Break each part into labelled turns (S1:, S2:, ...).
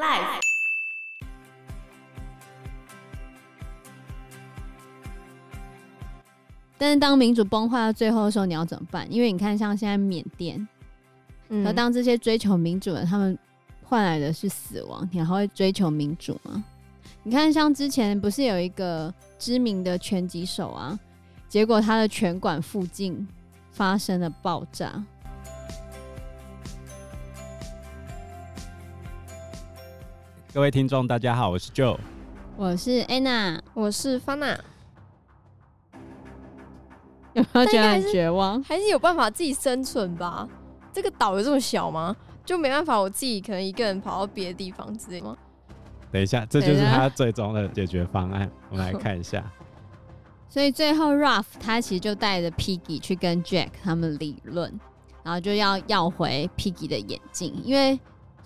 S1: Life。
S2: 但是当民主崩坏到最后的时候，你要怎么办？因为你看，像现在缅甸，嗯，而当这些追求民主的他们换来的是死亡，你还会追求民主吗？你看，像之前不是有一个知名的拳击手啊，结果他的拳馆附近发生了爆炸。
S3: 各位听众，大家好，我是 Joe，
S2: 我是 Anna，
S1: 我是 Fana。
S2: 有没有觉得很绝望？
S1: 还是，还是有办法自己生存吧？这个岛有这么小吗？就没办法，我自己可能一个人跑到别的地方之类吗？
S3: 等一下，这就是他最终的解决方案。我们来看一下。
S2: 所以最后，Ruff 他其实就带着 Piggy 去跟 Jack 他们理论，然后就要要回 Piggy 的眼镜，因为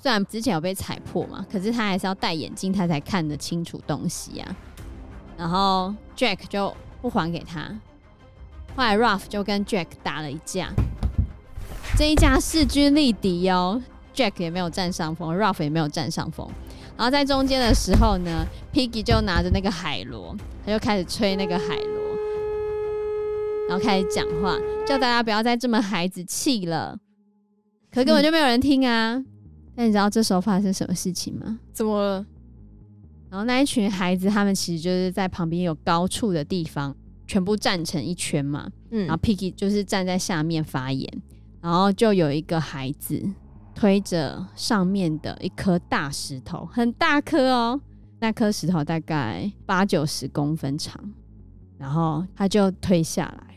S2: 虽然之前有被踩破嘛，可是他还是要戴眼镜，他才看得清楚东西啊。然后 Jack 就不还给他。后来 Ruff 就跟 Jack 打了一架，这一架势均力敌哦，Jack 也没有占上风，Ruff 也没有占上风。然后在中间的时候呢，Piggy 就拿着那个海螺，他就开始吹那个海螺，然后开始讲话，叫大家不要再这么孩子气了。可根本就没有人听啊！嗯、你知道这时候发生什么事情吗？
S1: 怎么了？
S2: 然后那一群孩子，他们其实就是在旁边有高处的地方，全部站成一圈嘛。嗯，然后 Piggy 就是站在下面发言，然后就有一个孩子。推着上面的一颗大石头，很大颗哦，那颗石头大概八九十公分长，然后他就推下来，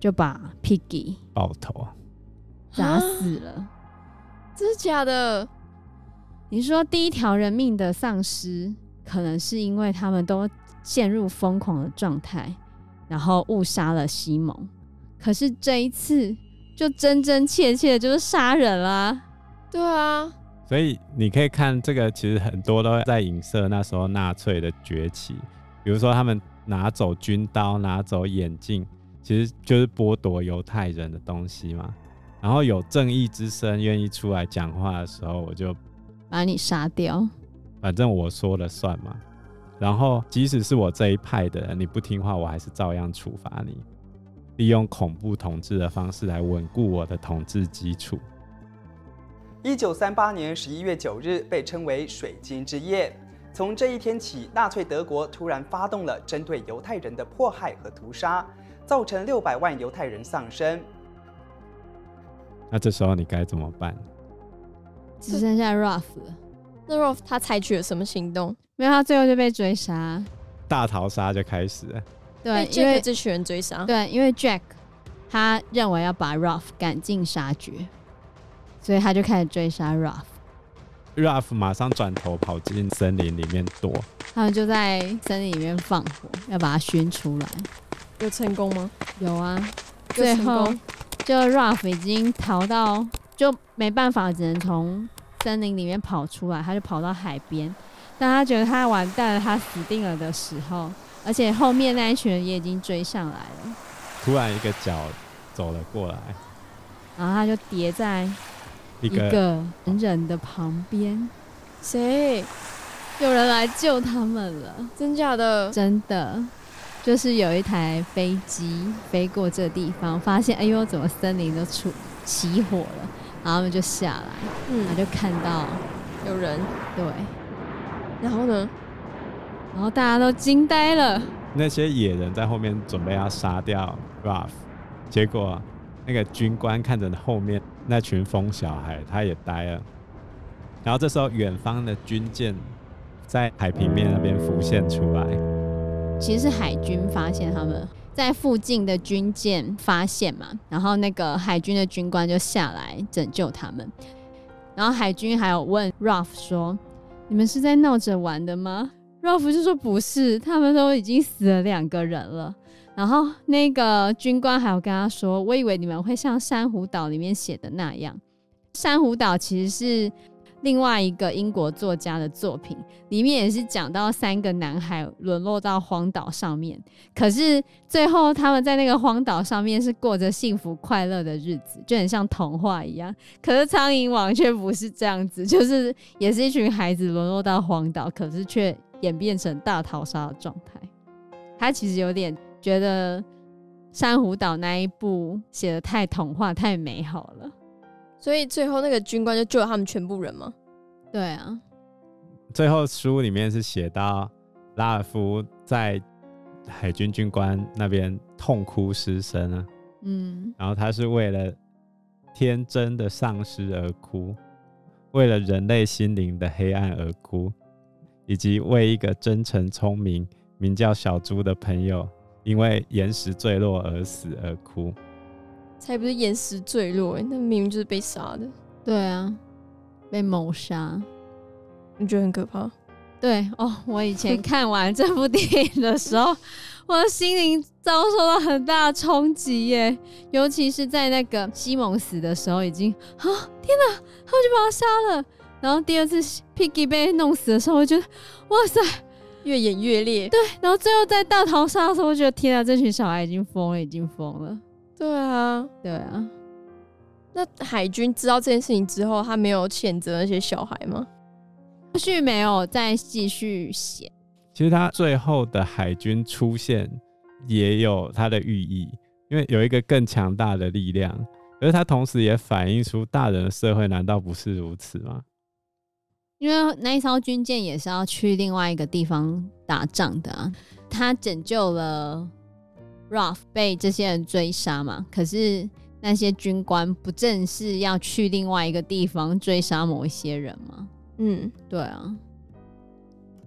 S2: 就把 Piggy
S3: 爆头
S2: 砸死了。
S1: 这是假的？
S2: 你说第一条人命的丧失，可能是因为他们都陷入疯狂的状态，然后误杀了西蒙。可是这一次。就真真切切就是杀人啦，
S1: 对啊，
S3: 所以你可以看这个，其实很多都在影射那时候纳粹的崛起，比如说他们拿走军刀、拿走眼镜，其实就是剥夺犹太人的东西嘛。然后有正义之声愿意出来讲话的时候，我就
S2: 把你杀掉，
S3: 反正我说了算嘛。然后即使是我这一派的人，你不听话，我还是照样处罚你。利用恐怖统治的方式来稳固我的统治基础。
S4: 一九三八年十一月九日被称为水晶之夜。从这一天起，纳粹德国突然发动了针对犹太人的迫害和屠杀，造成六百万犹太人丧生。
S3: 那这时候你该怎么办？
S2: 只剩下 Ruff 了。
S1: 那 Ruff 他采取了什么行动？
S2: 没有，他最后就被追杀。
S3: 大逃杀就开始了。
S2: 对，
S1: 因为这群人追杀。
S2: 对，因为 Jack 他认为要把 Ruff 赶尽杀绝，所以他就开始追杀 Ruff。
S3: Ruff 马上转头跑进森林里面躲。
S2: 他们就在森林里面放火，要把他熏出来。
S1: 有成功吗？
S2: 有啊。最后，就 Ruff 已经逃到，就没办法，只能从森林里面跑出来。他就跑到海边，当他觉得他完蛋了，他死定了的时候。而且后面那一群人也已经追上来了。
S3: 突然一个脚走了过来，
S2: 然后他就叠在一个人人的旁边。
S1: 谁？
S2: 有人来救他们了？
S1: 真假的？
S2: 真的。就是有一台飞机飞过这地方，发现哎呦，怎么森林都出起火了？然后他们就下来，嗯，他就看到
S1: 有人。
S2: 对。
S1: 然后呢？
S2: 然后大家都惊呆了。
S3: 那些野人在后面准备要杀掉 Ruff，结果那个军官看着后面那群疯小孩，他也呆了。然后这时候，远方的军舰在海平面那边浮现出来。
S2: 其实是海军发现他们在附近的军舰发现嘛，然后那个海军的军官就下来拯救他们。然后海军还有问 Ruff 说：“你们是在闹着玩的吗？” Ruff 就说不是，他们都已经死了两个人了。然后那个军官还有跟他说：“我以为你们会像珊瑚岛里面写的那样，珊瑚岛其实是另外一个英国作家的作品，里面也是讲到三个男孩沦落到荒岛上面，可是最后他们在那个荒岛上面是过着幸福快乐的日子，就很像童话一样。可是苍蝇王却不是这样子，就是也是一群孩子沦落到荒岛，可是却演变成大逃杀的状态。他其实有点觉得珊瑚岛那一部写的太童话、太美好了。
S1: 所以最后那个军官就救了他们全部人吗？
S2: 对啊，
S3: 最后书里面是写到拉尔夫在海军军官那边痛哭失声啊，
S2: 嗯，
S3: 然后他是为了天真的丧失而哭，为了人类心灵的黑暗而哭，以及为一个真诚聪明名叫小猪的朋友因为岩石坠落而死而哭。
S1: 才不是岩石坠落，那明明就是被杀的。
S2: 对啊，被谋杀，
S1: 你觉得很可怕？
S2: 对哦，我以前看完这部电影的时候，我的心灵遭受到很大的冲击耶，尤其是在那个西蒙死的时候，已经啊，天哪，他们就把他杀了。然后第二次 Piggy 被弄死的时候，我觉得哇塞，
S1: 越演越烈。
S2: 对，然后最后在大逃杀的时候，我觉得天哪，这群小孩已经疯了，已经疯了。
S1: 对啊，
S2: 对啊。
S1: 那海军知道这件事情之后，他没有谴责那些小孩吗？
S2: 后续没有再继续写。
S3: 其实他最后的海军出现也有他的寓意，因为有一个更强大的力量，而他同时也反映出大人的社会难道不是如此吗？
S2: 因为那一艘军舰也是要去另外一个地方打仗的啊，他拯救了。Ruff 被这些人追杀嘛？可是那些军官不正是要去另外一个地方追杀某一些人吗？
S1: 嗯，
S2: 对啊。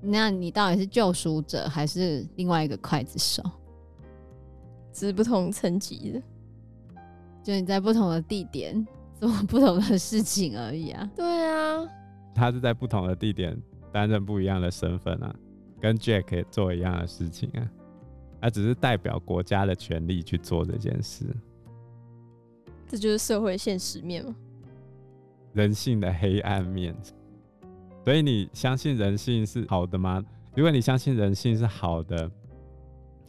S2: 那你到底是救赎者还是另外一个刽子手？
S1: 只是不同层级的，
S2: 就你在不同的地点 做不同的事情而已啊。
S1: 对啊，
S3: 他是在不同的地点担任不一样的身份啊，跟 Jack 也做一样的事情啊。他只是代表国家的权利去做这件事，
S1: 这就是社会现实面吗？
S3: 人性的黑暗面。所以你相信人性是好的吗？如果你相信人性是好的，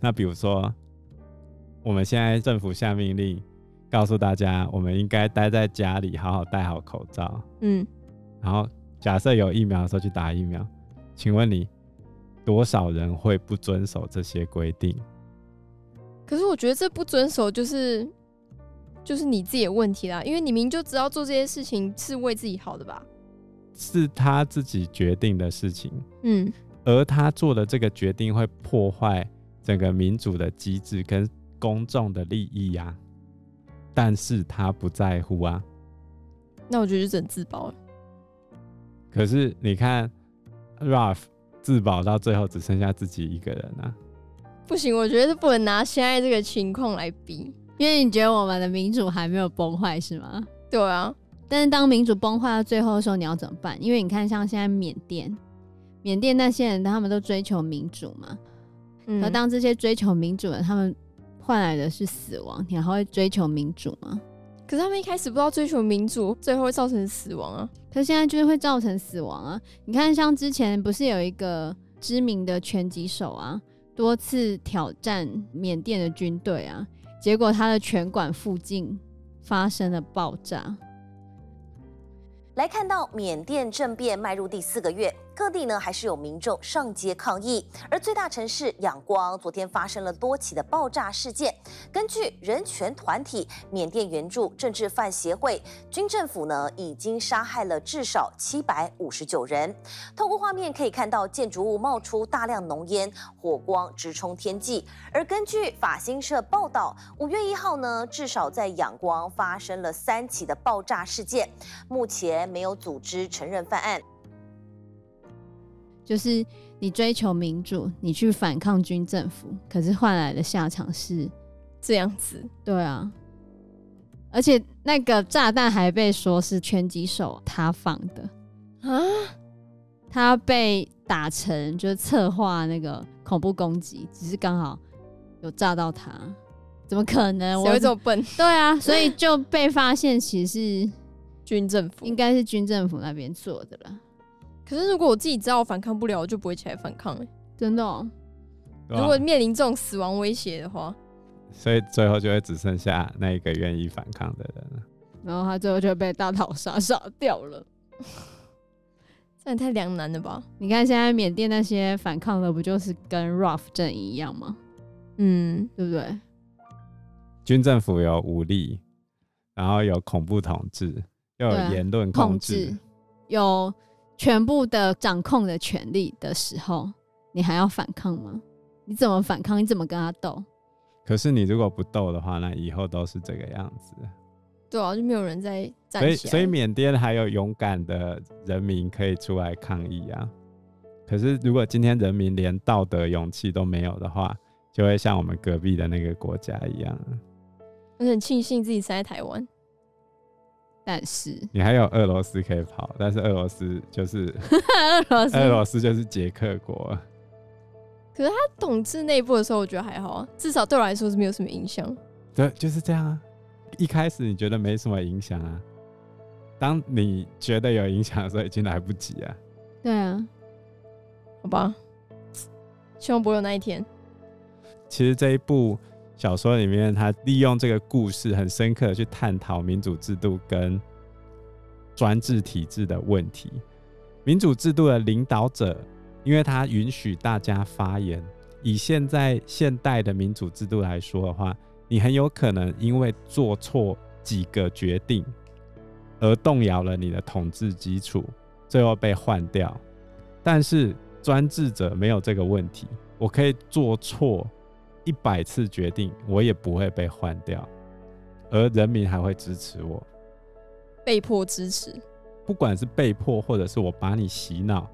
S3: 那比如说，我们现在政府下命令，告诉大家我们应该待在家里，好好戴好口罩。
S1: 嗯，
S3: 然后假设有疫苗的时候去打疫苗，请问你？多少人会不遵守这些规定？
S1: 可是我觉得这不遵守就是就是你自己的问题啦，因为你明明就知道做这些事情是为自己好的吧？
S3: 是他自己决定的事情，
S1: 嗯，
S3: 而他做的这个决定会破坏整个民主的机制跟公众的利益呀、啊，但是他不在乎啊。
S1: 那我觉得就很自爆了。
S3: 可是你看，Ruff。自保到最后只剩下自己一个人啊！
S1: 不行，我觉得不能拿现在这个情况来比，
S2: 因为你觉得我们的民主还没有崩坏是吗？
S1: 对啊，
S2: 但是当民主崩坏到最后的时候，你要怎么办？因为你看，像现在缅甸，缅甸那些人他们都追求民主嘛，
S1: 嗯，
S2: 而当这些追求民主的他们换来的是死亡，你还会追求民主吗？
S1: 可是他们一开始不知道追求民主，最后会造成死亡啊！
S2: 可是现在就是会造成死亡啊！你看，像之前不是有一个知名的拳击手啊，多次挑战缅甸的军队啊，结果他的拳馆附近发生了爆炸。
S5: 来看到缅甸政变迈入第四个月。各地呢还是有民众上街抗议，而最大城市仰光昨天发生了多起的爆炸事件。根据人权团体缅甸援助政治犯协会，军政府呢已经杀害了至少七百五十九人。透过画面可以看到建筑物冒出大量浓烟，火光直冲天际。而根据法新社报道，五月一号呢至少在仰光发生了三起的爆炸事件，目前没有组织承认犯案。
S2: 就是你追求民主，你去反抗军政府，可是换来的下场是
S1: 这样子。
S2: 对啊，而且那个炸弹还被说是拳击手他放的啊，他被打成就是策划那个恐怖攻击，只是刚好有炸到他，怎么可能？我
S1: 这么笨？
S2: 对啊，所以就被发现其实是
S1: 军政府
S2: 应该是军政府那边做的啦。
S1: 可是如果我自己知道我反抗不了，我就不会起来反抗、欸。
S2: 真的、喔，
S1: 如果面临这种死亡威胁的话，
S3: 所以最后就会只剩下那一个愿意反抗的人了。
S2: 然后他最后就被大逃杀杀掉了。
S1: 这也太两难了吧？
S2: 你看现在缅甸那些反抗的，不就是跟 RAF 阵营一样吗？嗯，对不对？
S3: 军政府有武力，然后有恐怖统治，又有言论控制，
S2: 控制，有全部的掌控的权利的时候，你还要反抗吗？你怎么反抗？你怎么跟他斗？
S3: 可是你如果不斗的话，那以后都是这个样子。
S1: 对啊，就没有人在站
S3: 起来。所以，所以缅甸还有勇敢的人民可以出来抗议啊。可是，如果今天人民连道德勇气都没有的话，就会像我们隔壁的那个国家一样。
S1: 我很庆幸自己生在台湾，
S2: 但是
S3: 你还有俄罗斯可以跑，但是俄罗斯就是
S2: 俄罗斯，
S3: 俄罗斯就是捷克国。
S1: 可是他统治内部的时候，我觉得还好啊，至少对我来说是没有什么影响。
S3: 对，就是这样啊。一开始你觉得没什么影响啊，当你觉得有影响的时候，已经来不及啊。
S2: 对啊，
S1: 好吧，希望不会有那一天。
S3: 其实这一部小说里面，他利用这个故事，很深刻的去探讨民主制度跟专制体制的问题。民主制度的领导者，因为他允许大家发言，以现在现代的民主制度来说的话。你很有可能因为做错几个决定而动摇了你的统治基础，最后被换掉。但是专制者没有这个问题，我可以做错一百次决定，我也不会被换掉，而人民还会支持我。
S1: 被迫支持，
S3: 不管是被迫，或者是我把你洗脑，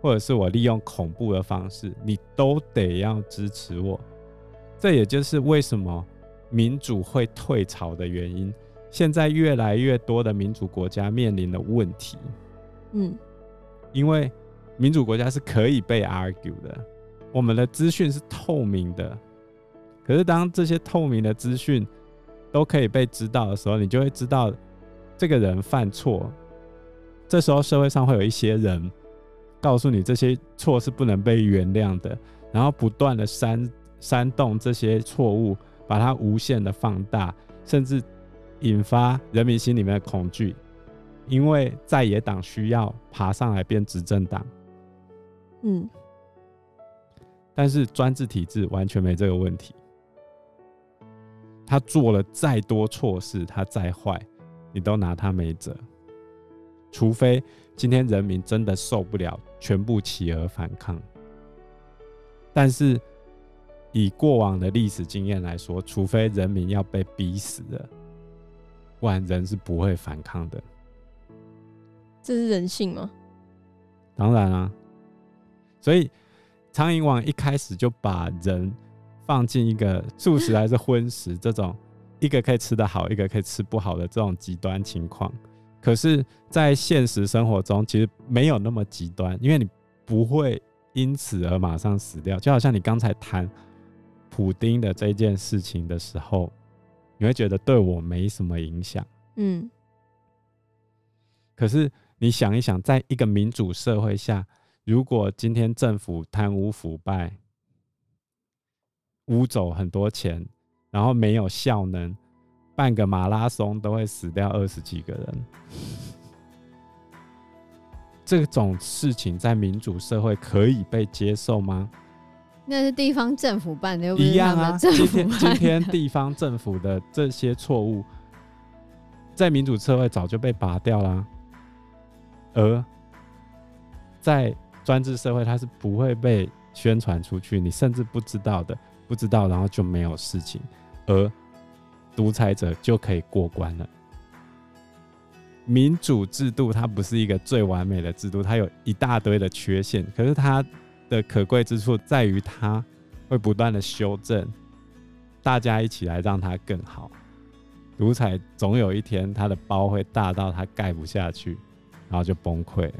S3: 或者是我利用恐怖的方式，你都得要支持我。这也就是为什么民主会退潮的原因。现在越来越多的民主国家面临的问题，嗯，因为民主国家是可以被 argue 的，我们的资讯是透明的。可是当这些透明的资讯都可以被知道的时候，你就会知道这个人犯错。这时候社会上会有一些人告诉你这些错是不能被原谅的，然后不断的煽。煽动这些错误，把它无限的放大，甚至引发人民心里面的恐惧，因为在野党需要爬上来变执政党。嗯，但是专制体制完全没这个问题。他做了再多错事，他再坏，你都拿他没辙。除非今天人民真的受不了，全部起而反抗。但是。以过往的历史经验来说，除非人民要被逼死了，不然人是不会反抗的。
S1: 这是人性吗？
S3: 当然啊。所以苍蝇王一开始就把人放进一个素食还是荤食这种一个可以吃得好，一个可以吃不好的这种极端情况。可是，在现实生活中，其实没有那么极端，因为你不会因此而马上死掉。就好像你刚才谈。普丁的这件事情的时候，你会觉得对我没什么影响。嗯，可是你想一想，在一个民主社会下，如果今天政府贪污腐败、污走很多钱，然后没有效能，办个马拉松都会死掉二十几个人，这种事情在民主社会可以被接受吗？
S2: 那是地方政府办的，又
S3: 一样啊。今天今天地方政府的这些错误，在民主社会早就被拔掉了啊，而在专制社会，它是不会被宣传出去，你甚至不知道的，不知道，然后就没有事情，而独裁者就可以过关了。民主制度它不是一个最完美的制度，它有一大堆的缺陷，可是它。的可贵之处在于，它会不断的修正，大家一起来让它更好。独裁总有一天，它的包会大到它盖不下去，然后就崩溃了。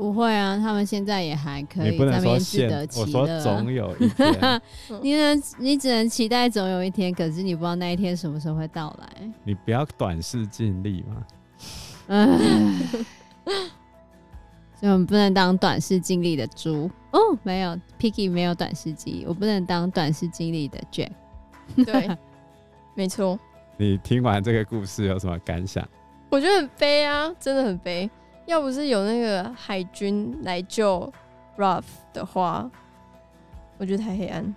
S2: 不会啊，他们现在也还可以在那边自得
S3: 现，我
S2: 说
S3: 总有一天，
S2: 你 能，你只能期待总有一天，可是你不知道那一天什么时候会到来。
S3: 你不要短视尽力嘛。
S2: 嗯，所以我们不能当短视近利的猪哦。没有 Picky 没有短视近利，我不能当短视近利的 Jack。
S1: 对，没错。
S3: 你听完这个故事有什么感想？
S1: 我觉得很悲啊，真的很悲。要不是有那个海军来救 Ruff 的话，我觉得太黑暗。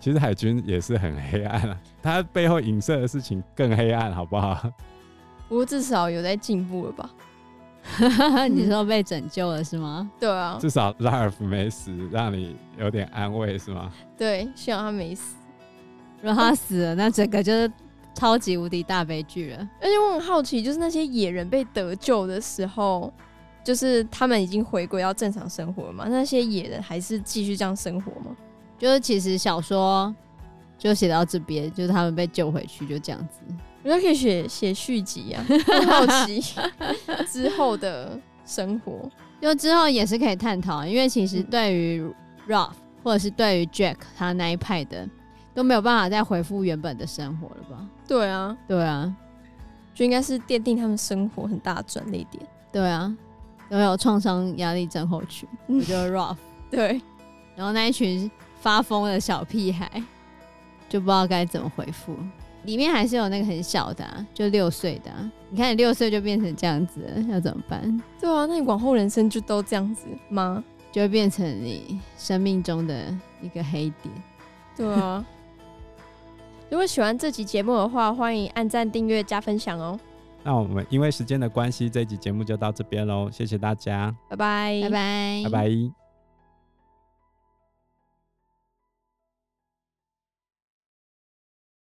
S3: 其实海军也是很黑暗啊，他背后影射的事情更黑暗，好不好？
S1: 不过至少有在进步了吧？
S2: 你说 被拯救了是吗？
S1: 对啊，
S3: 至少 Ruff 没死，让你有点安慰是吗？
S1: 对，希望他没死。
S2: 如果他死了，那整个就是超级无敌大悲剧了。
S1: 而且我很好奇，就是那些野人被得救的时候。就是他们已经回归到正常生活了嘛？那些野人还是继续这样生活吗？
S2: 就是其实小说就写到这边，就是他们被救回去，就这样子。
S1: 我觉得可以写写续集啊，很好奇 之后的生活，
S2: 就之后也是可以探讨。因为其实对于 Ralph 或者是对于 Jack 他那一派的都没有办法再回复原本的生活了吧？
S1: 对啊，
S2: 对啊，
S1: 就应该是奠定他们生活很大的转捩点。
S2: 对啊。都有创伤压力症候群，我觉得 rough
S1: 对，
S2: 然后那一群发疯的小屁孩就不知道该怎么回复。里面还是有那个很小的、啊，就六岁的、啊。你看你六岁就变成这样子了，要怎么办？
S1: 对啊，那你往后人生就都这样子吗？
S2: 就会变成你生命中的一个黑点。
S1: 对啊。如果喜欢这集节目的话，欢迎按赞、订阅、加分享哦。
S3: 那我们因为时间的关系，这一集节目就到这边喽，谢谢大家，
S1: 拜拜，
S2: 拜拜，
S3: 拜拜。